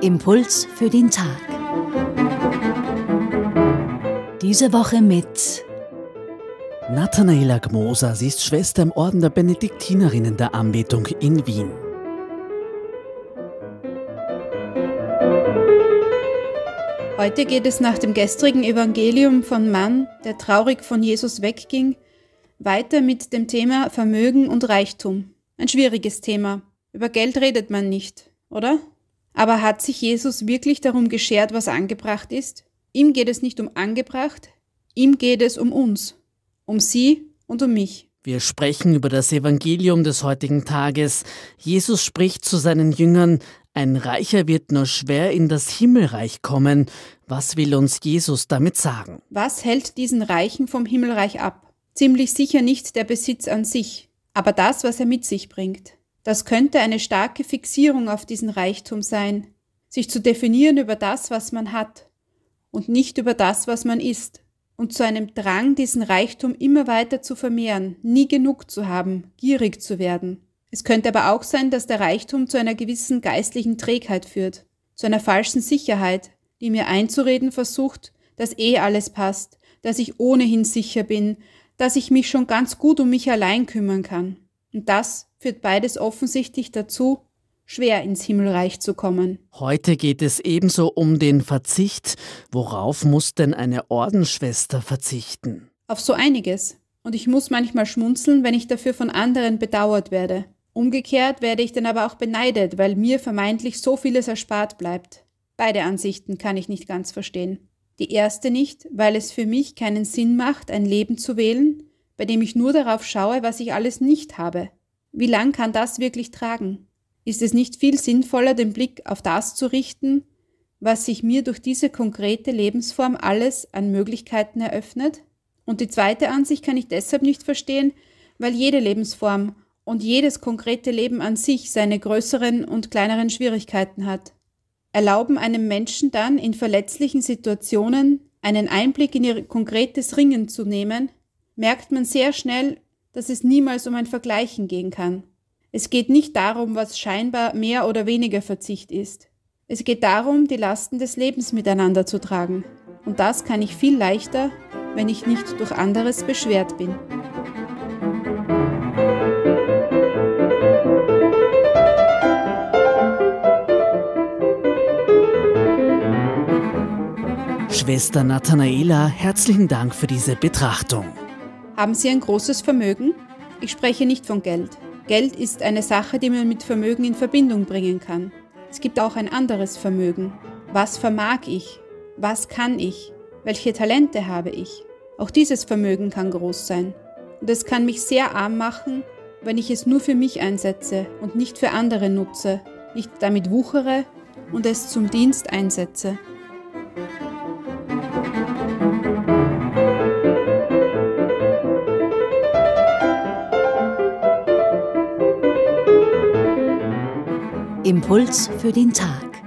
Impuls für den Tag. Diese Woche mit Nathanaela Gmoser, sie ist Schwester im Orden der Benediktinerinnen der Anbetung in Wien. Heute geht es nach dem gestrigen Evangelium von Mann, der traurig von Jesus wegging, weiter mit dem Thema Vermögen und Reichtum. Ein schwieriges Thema. Über Geld redet man nicht, oder? Aber hat sich Jesus wirklich darum geschert, was angebracht ist? Ihm geht es nicht um angebracht, ihm geht es um uns, um sie und um mich. Wir sprechen über das Evangelium des heutigen Tages. Jesus spricht zu seinen Jüngern, ein Reicher wird nur schwer in das Himmelreich kommen. Was will uns Jesus damit sagen? Was hält diesen Reichen vom Himmelreich ab? Ziemlich sicher nicht der Besitz an sich, aber das, was er mit sich bringt. Das könnte eine starke Fixierung auf diesen Reichtum sein, sich zu definieren über das, was man hat und nicht über das, was man ist, und zu einem Drang, diesen Reichtum immer weiter zu vermehren, nie genug zu haben, gierig zu werden. Es könnte aber auch sein, dass der Reichtum zu einer gewissen geistlichen Trägheit führt, zu einer falschen Sicherheit, die mir einzureden versucht, dass eh alles passt, dass ich ohnehin sicher bin, dass ich mich schon ganz gut um mich allein kümmern kann. Und das führt beides offensichtlich dazu, schwer ins Himmelreich zu kommen. Heute geht es ebenso um den Verzicht. Worauf muss denn eine Ordensschwester verzichten? Auf so einiges. Und ich muss manchmal schmunzeln, wenn ich dafür von anderen bedauert werde. Umgekehrt werde ich dann aber auch beneidet, weil mir vermeintlich so vieles erspart bleibt. Beide Ansichten kann ich nicht ganz verstehen. Die erste nicht, weil es für mich keinen Sinn macht, ein Leben zu wählen, bei dem ich nur darauf schaue, was ich alles nicht habe. Wie lang kann das wirklich tragen? Ist es nicht viel sinnvoller, den Blick auf das zu richten, was sich mir durch diese konkrete Lebensform alles an Möglichkeiten eröffnet? Und die zweite Ansicht kann ich deshalb nicht verstehen, weil jede Lebensform und jedes konkrete Leben an sich seine größeren und kleineren Schwierigkeiten hat, erlauben einem Menschen dann in verletzlichen Situationen einen Einblick in ihr konkretes Ringen zu nehmen, merkt man sehr schnell, dass es niemals um ein Vergleichen gehen kann. Es geht nicht darum, was scheinbar mehr oder weniger Verzicht ist. Es geht darum, die Lasten des Lebens miteinander zu tragen. Und das kann ich viel leichter, wenn ich nicht durch anderes beschwert bin. Schwester Nathanaela, herzlichen Dank für diese Betrachtung. Haben Sie ein großes Vermögen? Ich spreche nicht von Geld. Geld ist eine Sache, die man mit Vermögen in Verbindung bringen kann. Es gibt auch ein anderes Vermögen. Was vermag ich? Was kann ich? Welche Talente habe ich? Auch dieses Vermögen kann groß sein. Und es kann mich sehr arm machen, wenn ich es nur für mich einsetze und nicht für andere nutze, nicht damit wuchere und es zum Dienst einsetze. Impuls für den Tag.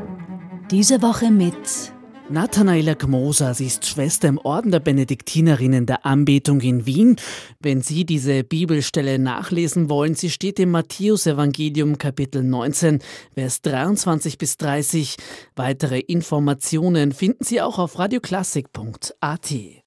Diese Woche mit Nathanaela Gmoser, sie ist Schwester im Orden der Benediktinerinnen der Anbetung in Wien. Wenn Sie diese Bibelstelle nachlesen wollen, sie steht im Matthäusevangelium Kapitel 19, Vers 23 bis 30. Weitere Informationen finden Sie auch auf radioklassik.at.